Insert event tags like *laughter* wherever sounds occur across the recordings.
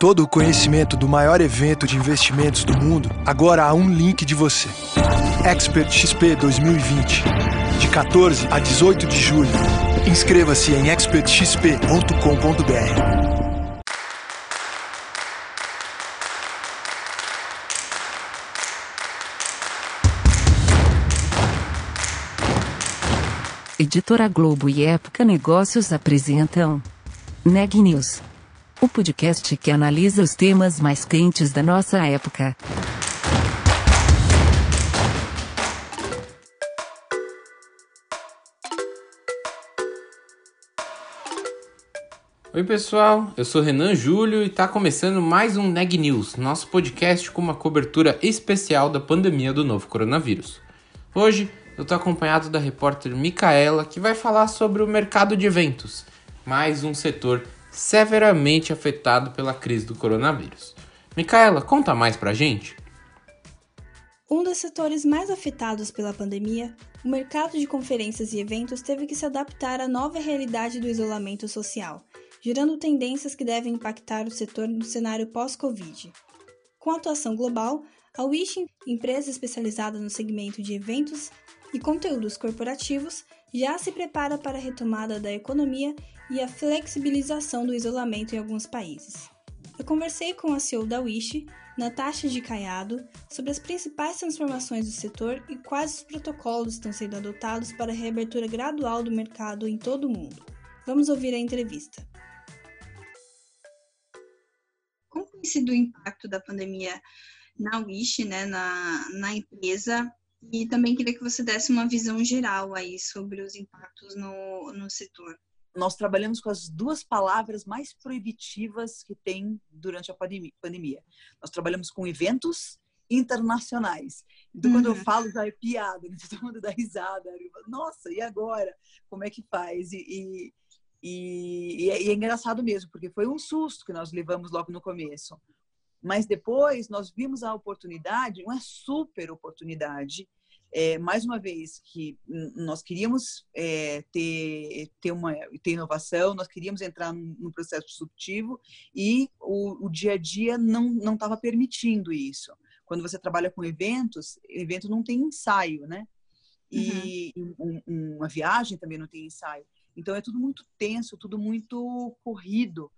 todo o conhecimento do maior evento de investimentos do mundo, agora há um link de você. Expert XP 2020, de 14 a 18 de julho. Inscreva-se em expertxp.com.br. Editora Globo e Época Negócios apresentam Neg News, o podcast que analisa os temas mais quentes da nossa época. Oi pessoal, eu sou Renan Júlio e está começando mais um Neg News, nosso podcast com uma cobertura especial da pandemia do novo coronavírus. Hoje eu estou acompanhado da repórter Micaela, que vai falar sobre o mercado de eventos, mais um setor severamente afetado pela crise do coronavírus. Micaela, conta mais pra gente. Um dos setores mais afetados pela pandemia, o mercado de conferências e eventos teve que se adaptar à nova realidade do isolamento social, gerando tendências que devem impactar o setor no cenário pós-Covid. Com atuação global, a Wish, empresa especializada no segmento de eventos, e conteúdos corporativos já se prepara para a retomada da economia e a flexibilização do isolamento em alguns países. Eu conversei com a CEO da Wish, Natasha de Caiado, sobre as principais transformações do setor e quais os protocolos estão sendo adotados para a reabertura gradual do mercado em todo o mundo. Vamos ouvir a entrevista. Como tem sido o impacto da pandemia na Wish, né, na, na empresa, e também queria que você desse uma visão geral aí sobre os impactos no, no setor. Nós trabalhamos com as duas palavras mais proibitivas que tem durante a pandemia. Nós trabalhamos com eventos internacionais. Então, uhum. quando eu uhum. falo, já é piada, né? *laughs* todo mundo dá risada. Nossa, e agora? Como é que faz? E, e, e, é, e, é, engraçado mesmo, porque foi um susto que nós levamos logo no começo. Mas depois nós vimos a oportunidade, uma super oportunidade, é, mais uma vez que nós queríamos é, ter, ter, uma, ter inovação, nós queríamos entrar no processo disruptivo e o, o dia a dia não estava permitindo isso. Quando você trabalha com eventos, evento não tem ensaio, né? E uhum. um, uma viagem também não tem ensaio. Então é tudo muito tenso, tudo muito corrido.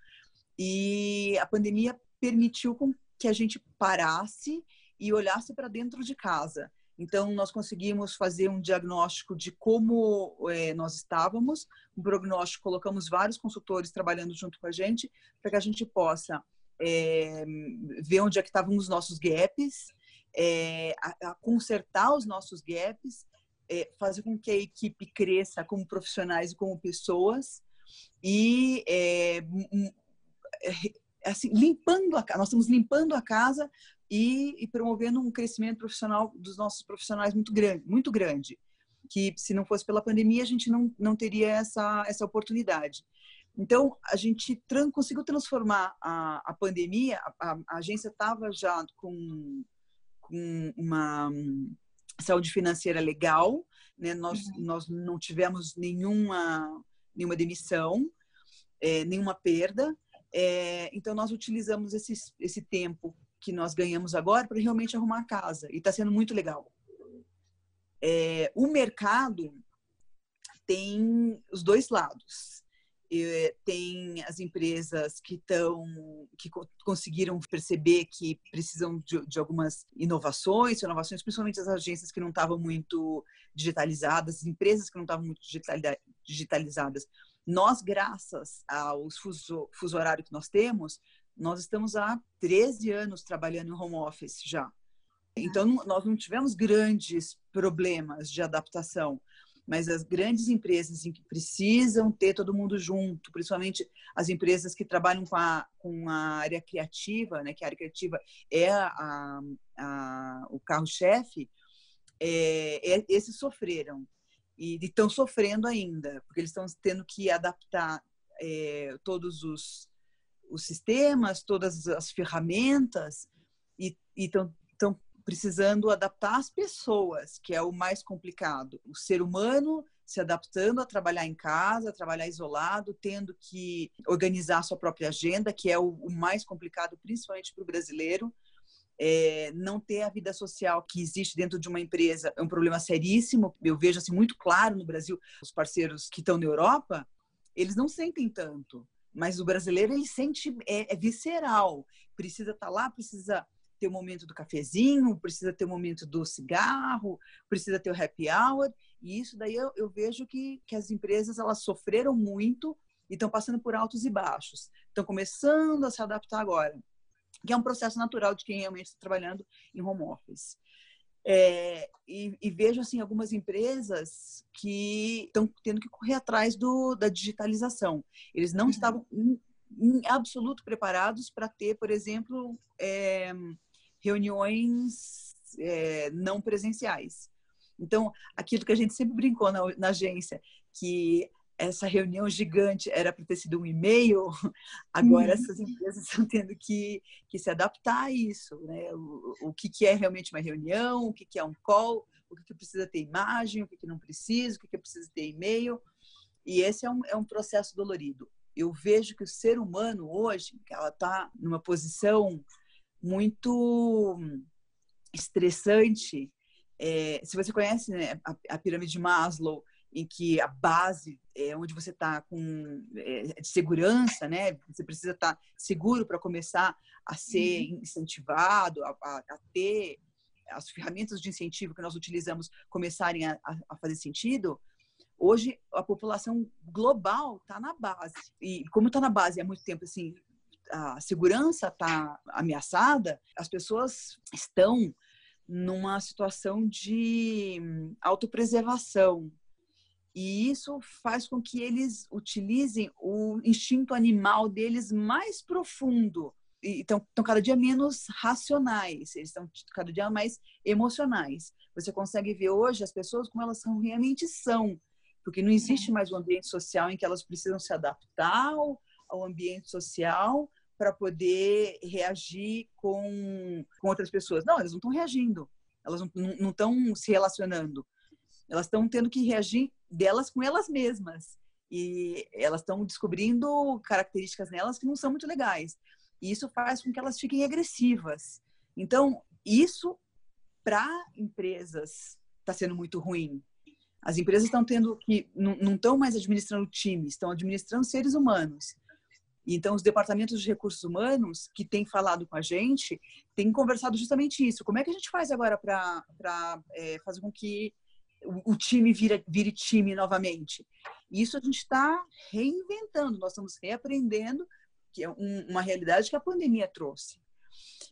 E a pandemia permitiu que a gente parasse e olhasse para dentro de casa. Então, nós conseguimos fazer um diagnóstico de como é, nós estávamos, um prognóstico, colocamos vários consultores trabalhando junto com a gente, para que a gente possa é, ver onde é que estavam os nossos gaps, é, a, a consertar os nossos gaps, fazer com que a equipe cresça como profissionais e como pessoas, e assim, limpando a casa, nós estamos limpando a casa e, e, promovendo um crescimento profissional dos nossos profissionais muito grande, muito grande, que se não fosse pela pandemia a gente não, não teria essa, essa oportunidade. Então, a gente tran conseguiu transformar a, a pandemia, a, a agência estava já com, com uma saúde financeira legal, né? nós, uhum. nós não tivemos nenhuma, nenhuma demissão, é, nenhuma perda, é, então, nós utilizamos esse, esse tempo que nós ganhamos agora para realmente arrumar a casa. E está sendo muito legal. É, o mercado tem os dois lados. É, tem as empresas que estão que conseguiram perceber que precisam de, de, algumas inovações, inovações principalmente as agências que não estavam muito digitalizadas, empresas que não estavam muito digitalizadas nós, graças aos fuso, fuso horário que nós temos, nós estamos há 13 anos trabalhando em home office já. Então, nós não tivemos grandes problemas de adaptação, mas as grandes empresas em que precisam ter todo mundo junto, principalmente as empresas que trabalham com a, com a área criativa, né, que a área criativa é a, a, o carro-chefe, é, é, esses sofreram e estão sofrendo ainda, porque eles estão tendo que adaptar é, todos os, os sistemas, todas as ferramentas e estão precisando adaptar as pessoas, que é o mais complicado. O ser humano se adaptando a trabalhar em casa, a trabalhar isolado, tendo que organizar sua própria agenda, que é o, o mais complicado, principalmente para o brasileiro. É, não ter a vida social que existe dentro de uma empresa é um problema seríssimo. Eu vejo assim muito claro no Brasil, os parceiros que estão na Europa, eles não sentem tanto, mas o brasileiro ele sente é, é visceral. Precisa estar tá lá, precisa ter o momento do cafezinho, precisa ter o momento do cigarro, precisa ter o happy hour. E isso daí eu, eu vejo que, que as empresas elas sofreram muito e estão passando por altos e baixos. Estão começando a se adaptar agora, que é um processo natural de quem realmente está trabalhando em home office. É, e, e, vejo assim algumas empresas que estão tendo que correr atrás do, da digitalização. Eles não uhum. estavam em, em, absoluto preparados para ter, por exemplo, é, reuniões é, não presenciais. Então, aquilo que a gente sempre brincou na, na agência, que essa reunião gigante era para ter sido um e-mail, *laughs* agora uhum. essas empresas *laughs* estão tendo que, que se adaptar a isso, né? O, o que, que é realmente uma reunião, o que, que é um call, o que, que precisa ter imagem, o que, que não precisa, o que, que precisa ter e-mail. E esse é um, é um processo dolorido. Eu vejo que o ser humano hoje, ela está numa posição muito estressante. É, se você conhece né, a, a, pirâmide de Maslow, em que a base é onde você está com é, de segurança, né? Você precisa estar tá seguro para começar a ser uhum. incentivado, a, a, a, ter as ferramentas de incentivo que nós utilizamos começarem a, a fazer sentido. Hoje a população global está na base e como está na base há muito tempo assim a segurança está ameaçada, as pessoas estão numa situação de autopreservação. E isso faz com que eles utilizem o instinto animal deles mais profundo. E estão, cada dia menos racionais, eles estão cada dia mais emocionais. Você consegue ver hoje as pessoas como elas são, realmente são, porque não existe mais um ambiente social em que elas precisam se adaptar ao, ao ambiente social para poder reagir com, com outras pessoas. Não, elas não estão reagindo, elas não estão se relacionando. Elas estão tendo que reagir delas com elas mesmas. E elas estão descobrindo características nelas que não são muito legais. E isso faz com que elas fiquem agressivas. Então, isso para empresas está sendo muito ruim. As empresas estão tendo que não estão mais administrando times, estão administrando seres humanos. Então, os departamentos de recursos humanos que têm falado com a gente têm conversado justamente isso. Como é que a gente faz agora para é, fazer com que o, o time vira, vire time novamente? Isso a gente está reinventando, nós estamos reaprendendo, que é um, uma realidade que a pandemia trouxe.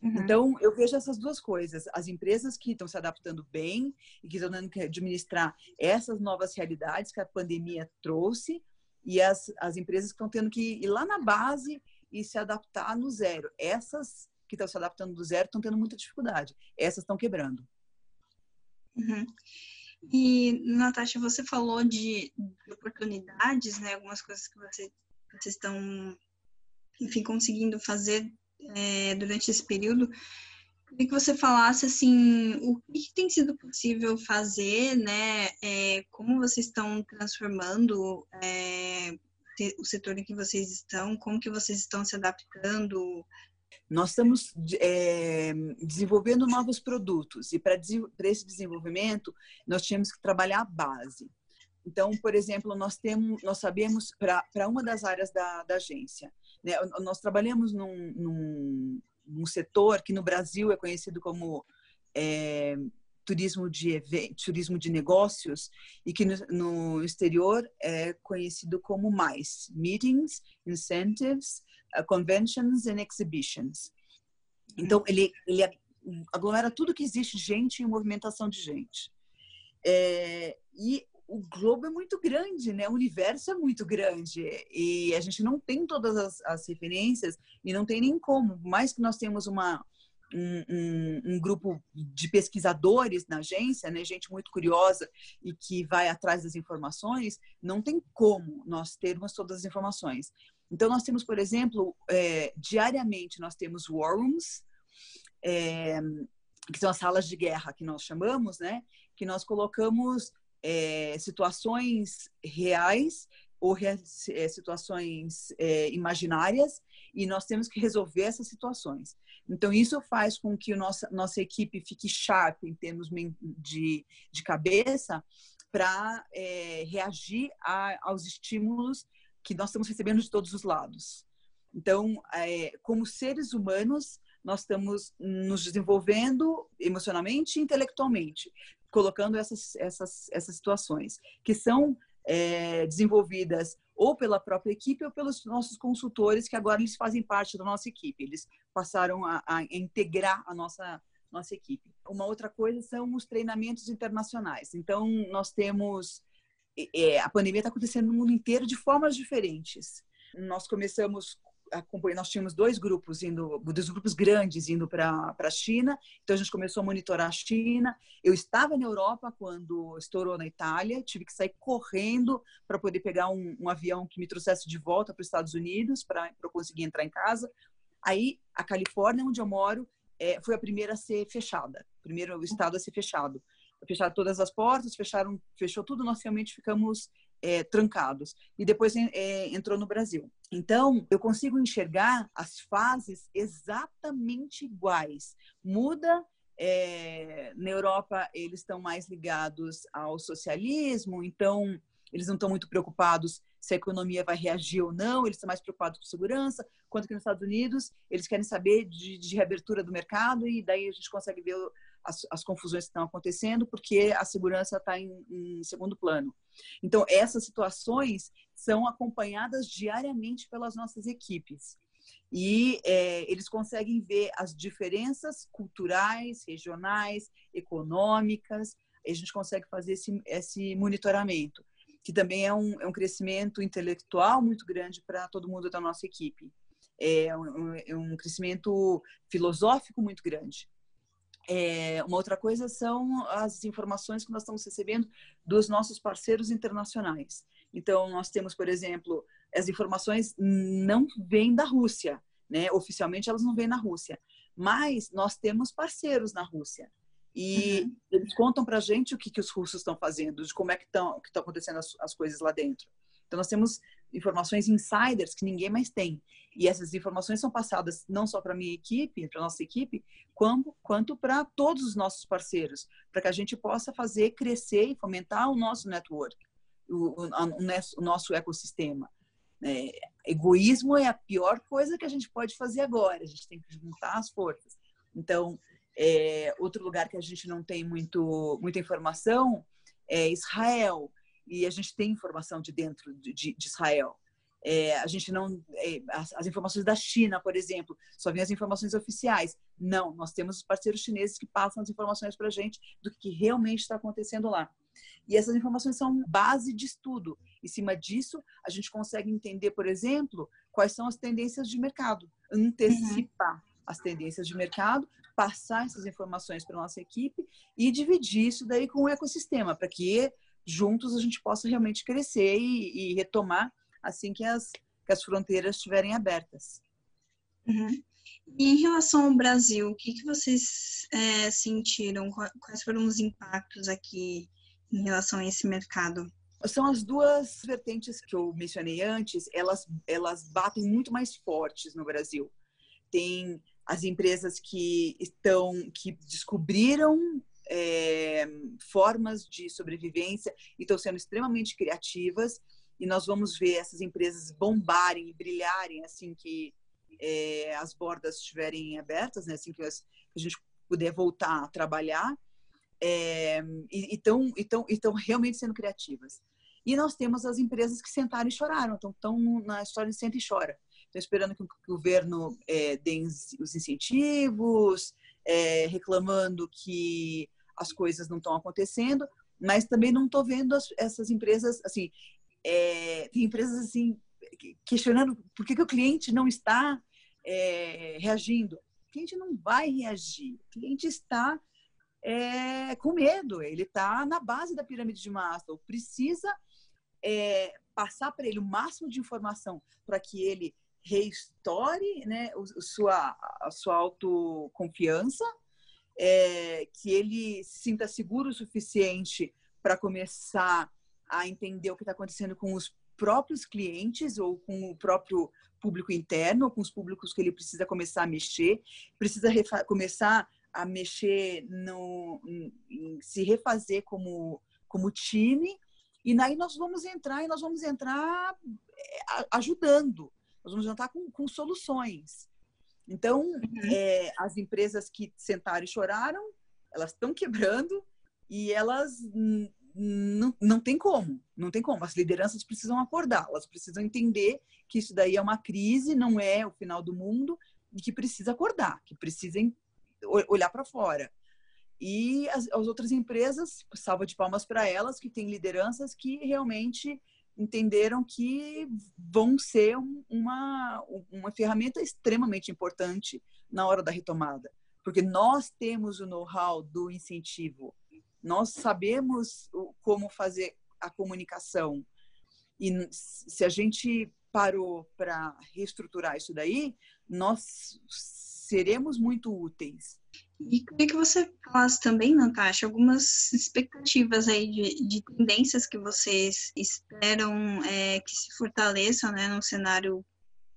Uhum. Então, eu vejo essas duas coisas. As empresas que estão se adaptando bem e que estão tendo que administrar essas novas realidades que a pandemia trouxe, e as, as empresas que estão tendo que ir lá na base e se adaptar no zero. Essas que estão se adaptando do zero estão tendo muita dificuldade. Essas estão quebrando. Uhum. E, Natasha, você falou de, de, oportunidades, né? Algumas coisas que você, vocês estão, enfim, conseguindo fazer é, durante esse período. Queria que você falasse assim o que tem sido possível fazer, né? É, como vocês estão transformando é, o setor em que vocês estão, como que vocês estão se adaptando? Nós estamos é, desenvolvendo novos produtos e para esse desenvolvimento nós tínhamos que trabalhar a base. Então, por exemplo, nós temos, nós sabemos para uma das áreas da, da agência, né, nós trabalhamos num, num um setor que no Brasil é conhecido como é, turismo de turismo de negócios e que no, no, exterior é conhecido como mais meetings, incentives, conventions and exhibitions. Então ele ele aglomera tudo que existe gente e movimentação de gente. É, e o globo é muito grande, né? O universo é muito grande e a gente não tem todas as, as referências e não tem nem como. Mais que nós temos uma um, um, um, grupo de pesquisadores na agência, né? Gente muito curiosa e que vai atrás das informações. Não tem como nós termos todas as informações. Então nós temos, por exemplo, é, diariamente nós temos war rooms. É, que são as salas de guerra que nós chamamos, né? Que nós colocamos é, situações reais ou é, situações é, imaginárias e nós temos que resolver essas situações. Então, isso faz com que a nossa, nossa equipe fique sharp em termos de, de cabeça para é, reagir a, aos estímulos que nós estamos recebendo de todos os lados. Então, é, como seres humanos, nós estamos nos desenvolvendo emocionalmente e intelectualmente, colocando essas, essas, essas situações, que são é, desenvolvidas ou pela própria equipe ou pelos nossos consultores, que agora eles fazem parte da nossa equipe. Eles passaram a, a integrar a nossa, nossa equipe. Uma outra coisa são os treinamentos internacionais. Então, nós temos. É, a pandemia está acontecendo no mundo inteiro de formas diferentes. Nós começamos nós tínhamos dois grupos indo, dois grupos grandes indo para a China, então a gente começou a monitorar a China. Eu estava na Europa quando estourou na Itália, tive que sair correndo para poder pegar um, um, avião que me trouxesse de volta para os Estados Unidos para eu conseguir entrar em casa. Aí a Califórnia, onde eu moro, é, foi a primeira a ser fechada, o primeiro estado a ser fechado. Fecharam todas as portas, fecharam, fechou tudo, nós realmente ficamos é, trancados. E depois é, entrou no Brasil. Então, eu consigo enxergar as fases exatamente iguais. Muda. É, na Europa, eles estão mais ligados ao socialismo, então eles não estão muito preocupados se a economia vai reagir ou não, eles estão mais preocupados com segurança, quanto que nos Estados Unidos eles querem saber de, de reabertura do mercado e daí a gente consegue ver as, as confusões que estão acontecendo, porque a segurança está em, em segundo plano. Então, essas situações são acompanhadas diariamente pelas nossas equipes. E é, eles conseguem ver as diferenças culturais, regionais, econômicas, a gente consegue fazer esse, esse monitoramento, que também é um, é um crescimento intelectual muito grande para todo mundo da nossa equipe. É um, é um crescimento filosófico muito grande. É, uma outra coisa são as informações que nós estamos recebendo dos nossos parceiros internacionais. Então, nós temos, por exemplo, as informações não vêm da Rússia, né? Oficialmente elas não vêm da Rússia, mas nós temos parceiros na Rússia. E uhum. eles contam para a gente o que, que os russos estão fazendo, de como é que estão que acontecendo as, as coisas lá dentro. Então, nós temos informações insiders que ninguém mais tem. E essas informações são passadas não só para a minha equipe, para a nossa equipe, quanto, quanto para todos os nossos parceiros, para que a gente possa fazer crescer e fomentar o nosso network, o, o, o nosso ecossistema. É, egoísmo é a pior coisa que a gente pode fazer agora, a gente tem que juntar as forças. Então, é, outro lugar que a gente não tem muito, muita informação é Israel, e a gente tem informação de dentro de, de, de Israel. É, a gente não. É, as, as, informações da China, por exemplo, só vem as informações oficiais. Não, nós temos os parceiros chineses que passam as informações para a gente do que realmente está acontecendo lá. E essas informações são base de estudo. Em cima disso, a gente consegue entender, por exemplo, quais são as tendências de mercado, antecipar uhum. as tendências de mercado, passar essas informações para nossa equipe e dividir isso daí com o ecossistema, para que juntos a gente possa realmente crescer e, e retomar assim que as, que as fronteiras estiverem abertas. Uhum. E em relação ao Brasil, o que, que vocês é, sentiram? Quais foram os impactos aqui em relação a esse mercado? São as duas vertentes que eu mencionei antes, elas, elas batem muito mais fortes no Brasil. Tem as empresas que estão, que descobriram é, formas de sobrevivência e estão sendo extremamente criativas e nós vamos ver essas empresas bombarem e brilharem assim que é, as bordas estiverem abertas, né? assim que, a gente puder voltar a trabalhar, é, e estão realmente sendo criativas. E nós temos as empresas que sentaram e choraram, estão na história de senta e chora. Estão esperando que o governo é, dê os incentivos, é, reclamando que as coisas não estão acontecendo, mas também não estou vendo as, essas empresas, assim, é, tem empresas assim questionando por que, que o cliente não está é, reagindo. O cliente não vai reagir, o cliente está é, com medo, ele está na base da pirâmide de Maslow, precisa é, passar para ele o máximo de informação para que ele reestore né, sua, a sua autoconfiança, é, que ele se sinta seguro o suficiente para começar a entender o que está acontecendo com os próprios clientes ou com o próprio público interno, com os públicos que ele precisa começar a mexer, precisa começar a mexer no em se refazer como como time e daí nós vamos entrar e nós vamos entrar é, ajudando, nós vamos entrar com, com soluções. Então, uhum. é, as empresas que sentaram e choraram, elas estão quebrando e elas não, tem como, não tem como. As lideranças precisam acordar, elas precisam entender que isso daí é uma crise, não é o final do mundo e que precisa acordar, que precisam olhar para fora. E as, as outras empresas, salva de palmas para elas, que têm lideranças que realmente entenderam que vão ser uma, uma ferramenta extremamente importante na hora da retomada. Porque nós temos o know-how do incentivo, nós sabemos como fazer a comunicação. E se a gente parou para reestruturar isso daí, nós seremos muito úteis. E queria que você falasse também, Natasha, algumas expectativas aí de, de tendências que vocês esperam é, que se fortaleçam né, no cenário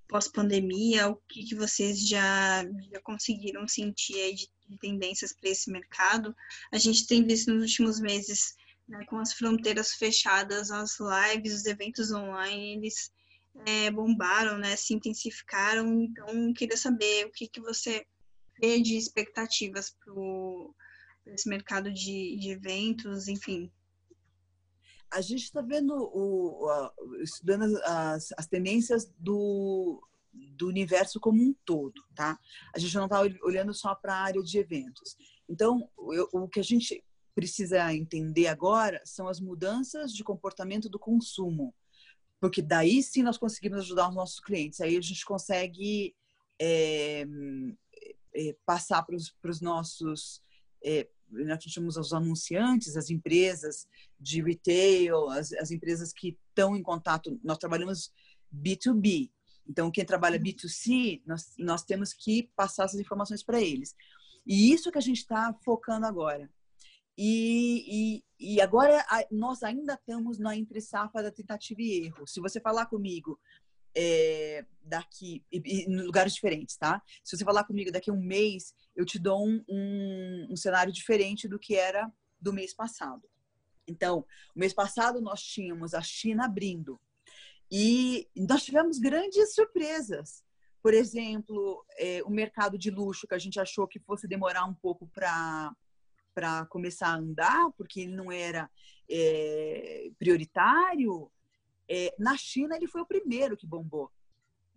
pós-pandemia, o que, que vocês já, já conseguiram sentir aí de, de tendências para esse mercado. A gente tem visto nos últimos meses, né, com as fronteiras fechadas, as lives, os eventos online, eles é, bombaram, né, se intensificaram. Então, queria saber o que, que você de expectativas para esse mercado de, de eventos, enfim. A gente está vendo, o, estudando as, as tendências do, do universo como um todo, tá? A gente não está olhando só para a área de eventos. Então, eu, o que a gente precisa entender agora são as mudanças de comportamento do consumo porque daí sim nós conseguimos ajudar os nossos clientes. Aí a gente consegue é, é, passar para os nossos, é, nós chamamos os anunciantes, as empresas de retail, as, as empresas que estão em contato. Nós trabalhamos B2B. Então, quem trabalha B2C, nós, nós temos que passar essas informações para eles. E isso que a gente está focando agora. E, e, e, agora nós ainda estamos na entre safra da tentativa e erro. Se você falar comigo é, daqui, em lugares diferentes, tá? Se você falar comigo daqui a um mês, eu te dou um, um, um cenário diferente do que era do mês passado. Então, o mês passado nós tínhamos a China abrindo e nós tivemos grandes surpresas. Por exemplo, é, o mercado de luxo que a gente achou que fosse demorar um pouco para para começar a andar, porque ele não era é, prioritário, é, na China ele foi o primeiro que bombou.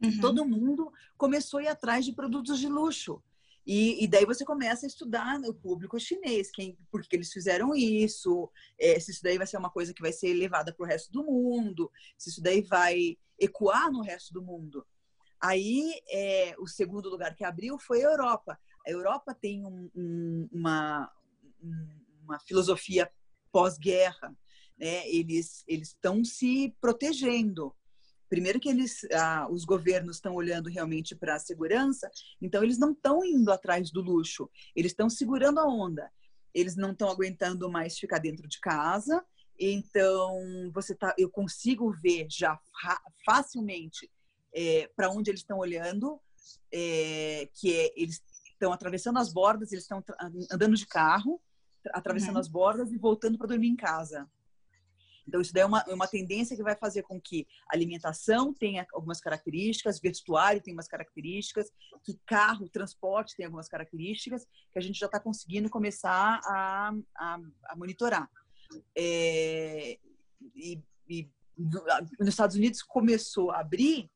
Uhum. Todo mundo começou a ir atrás de produtos de luxo. E, e, daí você começa a estudar o público chinês, quem, por que eles fizeram isso, é, se isso daí vai ser uma coisa que vai ser levada para o resto do mundo, se isso daí vai ecoar no resto do mundo. Aí, é, o segundo lugar que abriu foi a Europa. A Europa tem um, um, uma, uma filosofia pós-guerra, né? Eles estão se protegendo. Primeiro que eles, ah, os governos estão olhando realmente para a segurança, então eles não estão indo atrás do luxo, eles estão segurando a onda. Eles não estão aguentando mais ficar dentro de casa, então você tá, eu consigo ver já facilmente é, para onde eles estão olhando, é, que é, eles estão atravessando as bordas, eles estão andando de carro, atravessando uhum. as bordas e voltando para dormir em casa. Então, isso daí é uma, é uma tendência que vai fazer com que a alimentação tenha algumas características, vestuário tem umas características, que carro, transporte tem algumas características, que a gente já está conseguindo começar a, a, a monitorar. É, e, e, nos Estados Unidos começou a abrir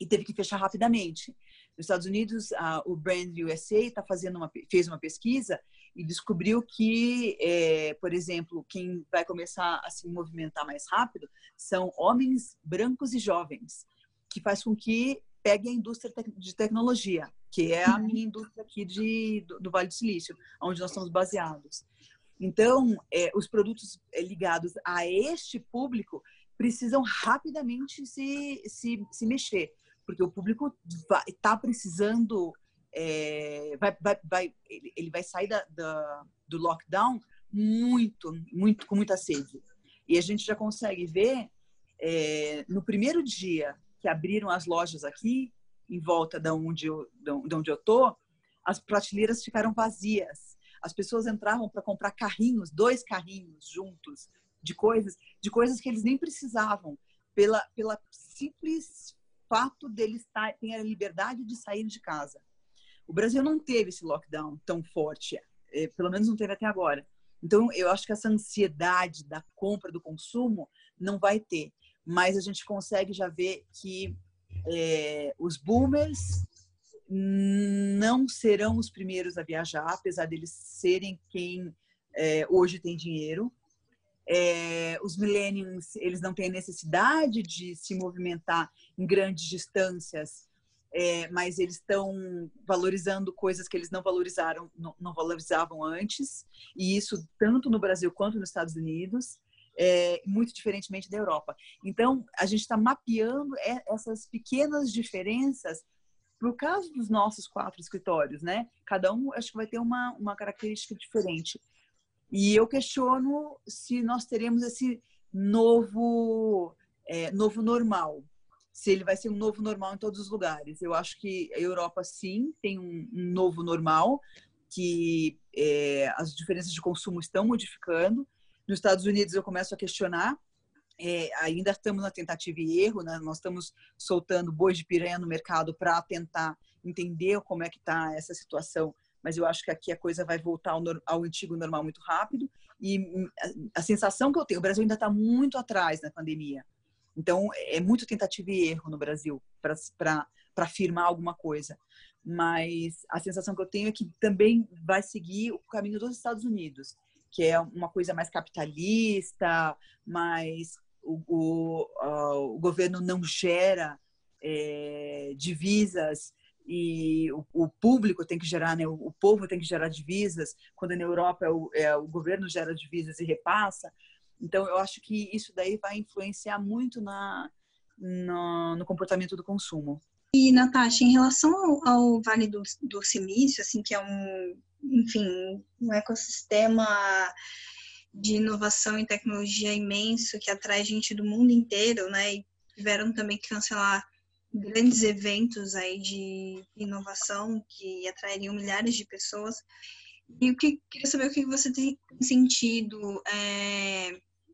e teve que fechar rapidamente. Nos Estados Unidos, a, o Brand USA está fazendo uma, fez uma pesquisa e descobriu que, é, por exemplo, quem vai começar a se movimentar mais rápido são homens brancos e jovens, que faz com que pegue a indústria de tecnologia, que é a minha indústria aqui de, do, do Vale do Silício, onde nós estamos baseados. Então, é, os produtos é, ligados a este público precisam rapidamente se, se, se mexer, porque o público está precisando é, vai, vai, vai, ele vai sair da, da, do lockdown muito, muito com muita sede. E a gente já consegue ver é, no primeiro dia que abriram as lojas aqui, em volta de onde eu, de onde eu tô, as prateleiras ficaram vazias. As pessoas entravam para comprar carrinhos, dois carrinhos juntos, de coisas, de coisas que eles nem precisavam, pela, pela simples fato deles terem a liberdade de sair de casa. O Brasil não teve esse lockdown tão forte, é, pelo menos não teve até agora. Então, eu acho que essa ansiedade da compra, do consumo, não vai ter. Mas a gente consegue já ver que é, os boomers não serão os primeiros a viajar, apesar deles serem quem é, hoje tem dinheiro. É, os millennials eles não têm necessidade de se movimentar em grandes distâncias, é, mas eles estão valorizando coisas que eles não valorizaram, não, não, valorizavam antes, e isso tanto no Brasil quanto nos Estados Unidos, é, muito diferentemente da Europa. Então a gente está mapeando essas pequenas diferenças por caso dos nossos quatro escritórios, né? Cada um acho que vai ter uma, uma característica diferente. E eu questiono se nós teremos esse novo, é, novo normal, se ele vai ser um novo normal em todos os lugares. Eu acho que a Europa, sim, tem um, um novo normal, que é, as diferenças de consumo estão modificando. Nos Estados Unidos, eu começo a questionar. É, ainda estamos na tentativa e erro, né? nós estamos soltando bois de piranha no mercado para tentar entender como é que está essa situação mas eu acho que aqui a coisa vai voltar ao, ao antigo normal muito rápido. E hum, a, a sensação que eu tenho, o Brasil ainda está muito atrás na pandemia. Então, é muito tentativa e erro no Brasil para afirmar alguma coisa. Mas a sensação que eu tenho é que também vai seguir o caminho dos Estados Unidos, que é uma coisa mais capitalista, mais o, o, uh, o governo não gera é, divisas e o, o, público tem que gerar, né, o, o, povo tem que gerar divisas, quando na Europa é o, é o, governo gera divisas e repassa. Então, eu acho que isso daí vai influenciar muito na, no, no comportamento do consumo. E, Natasha, em relação ao, ao Vale do, do, Silício, assim, que é um, enfim, um ecossistema de inovação e tecnologia imenso que atrai gente do mundo inteiro, né? E tiveram também que cancelar grandes eventos aí de inovação que atrairiam milhares de pessoas. E eu queria saber o que você tem sentido é,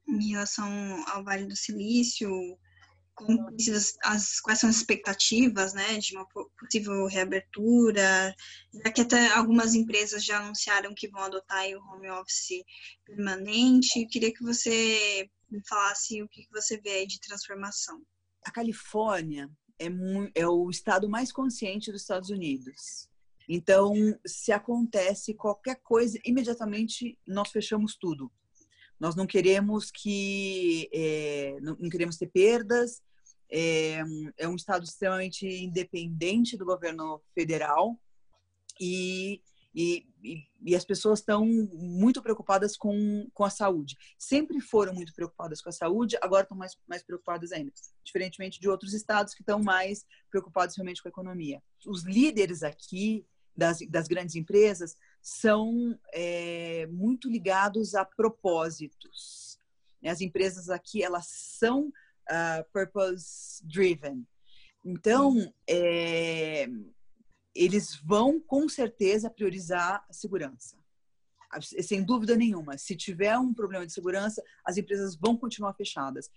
em relação ao Vale do Silício, as, quais são as expectativas né, de uma possível reabertura, já que até algumas empresas já anunciaram que vão adotar o home office permanente. Eu queria que você me falasse o que você vê aí de transformação. A Califórnia é, é o estado mais consciente dos Estados Unidos. Então, se acontece qualquer coisa, imediatamente nós fechamos tudo. Nós não queremos que é, não, queremos ter perdas. É, é, um estado extremamente independente do governo federal e e, e, e, as pessoas estão muito preocupadas com, com a saúde. Sempre foram muito preocupadas com a saúde, agora estão mais, mais preocupadas ainda. Diferentemente de outros estados que estão mais preocupados realmente com a economia. Os líderes aqui das, das grandes empresas são é, muito ligados a propósitos. As empresas aqui, elas são uh, purpose driven. Então, é, eles vão com certeza priorizar a segurança. Sem dúvida nenhuma. Se tiver um problema de segurança, as empresas vão continuar fechadas.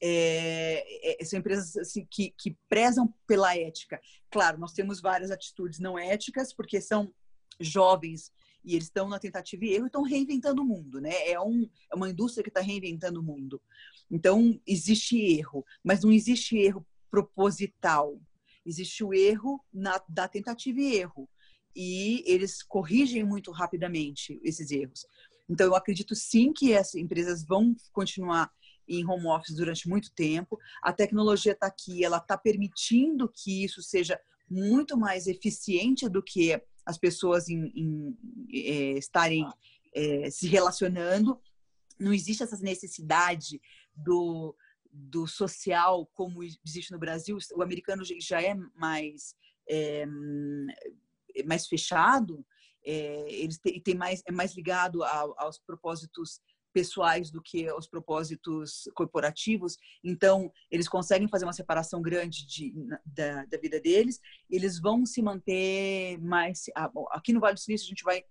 É, é, são empresas assim, que, que prezam pela ética. Claro, nós temos várias atitudes não éticas, porque são jovens e eles estão na tentativa e erro estão reinventando o mundo, né? É, um, é uma indústria que está reinventando o mundo. Então, existe erro, mas não existe erro proposital. Existe o erro na, da tentativa e erro. E eles corrigem muito rapidamente esses erros. Então, eu acredito sim que as empresas vão continuar em home office durante muito tempo. A tecnologia está aqui, ela está permitindo que isso seja muito mais eficiente do que as pessoas em, em, é, estarem é, se relacionando. Não existe essa necessidade do, do social como existe no Brasil, o americano já é mais, é, mais fechado, é, têm tem mais é mais ligado aos propósitos pessoais do que aos propósitos corporativos. Então, eles conseguem fazer uma separação grande de, da, da, vida deles. Eles vão se manter mais. Aqui no Vale do Silício, a gente vai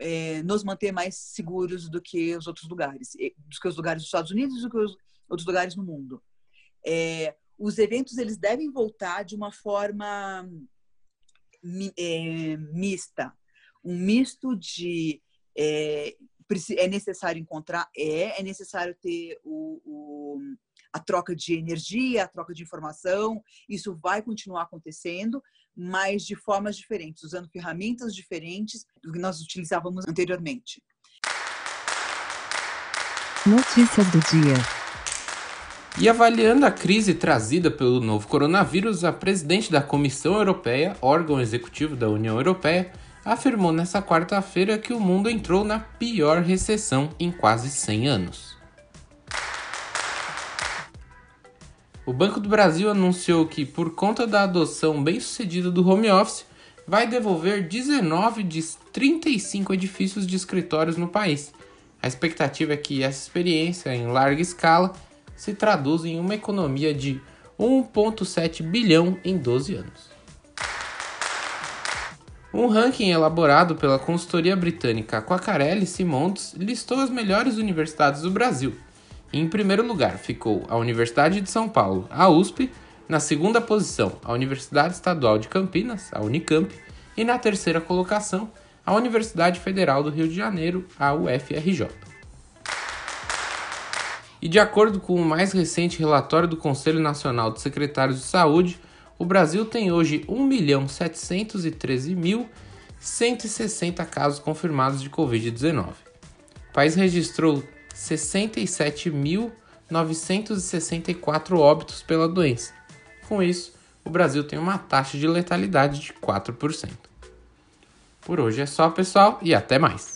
é, nos manter mais seguros do que os outros lugares, do que os lugares dos Estados Unidos do que os outros lugares no mundo. É, os eventos eles devem voltar de uma forma é, mista, um misto de é, é necessário encontrar, é, é necessário ter o, o, a troca de energia, a troca de informação, isso vai continuar acontecendo, mas de formas diferentes, usando ferramentas diferentes do que nós utilizávamos anteriormente. Notícias do dia. E avaliando a crise trazida pelo novo coronavírus, a presidente da Comissão Europeia, órgão executivo da União Europeia, afirmou nesta quarta-feira que o mundo entrou na pior recessão em quase 100 anos. O Banco do Brasil anunciou que, por conta da adoção bem-sucedida do home office, vai devolver 19 de 35 edifícios de escritórios no país. A expectativa é que essa experiência em larga escala se traduza em uma economia de 1,7 bilhão em 12 anos. Um ranking elaborado pela consultoria britânica Quacarelli Simonds listou as melhores universidades do Brasil. Em primeiro lugar ficou a Universidade de São Paulo, a USP, na segunda posição, a Universidade Estadual de Campinas, a Unicamp, e na terceira colocação, a Universidade Federal do Rio de Janeiro, a UFRJ. E de acordo com o mais recente relatório do Conselho Nacional de Secretários de Saúde, o Brasil tem hoje 1.713.160 casos confirmados de Covid-19. O país registrou 67.964 óbitos pela doença. Com isso, o Brasil tem uma taxa de letalidade de 4%. Por hoje é só, pessoal, e até mais!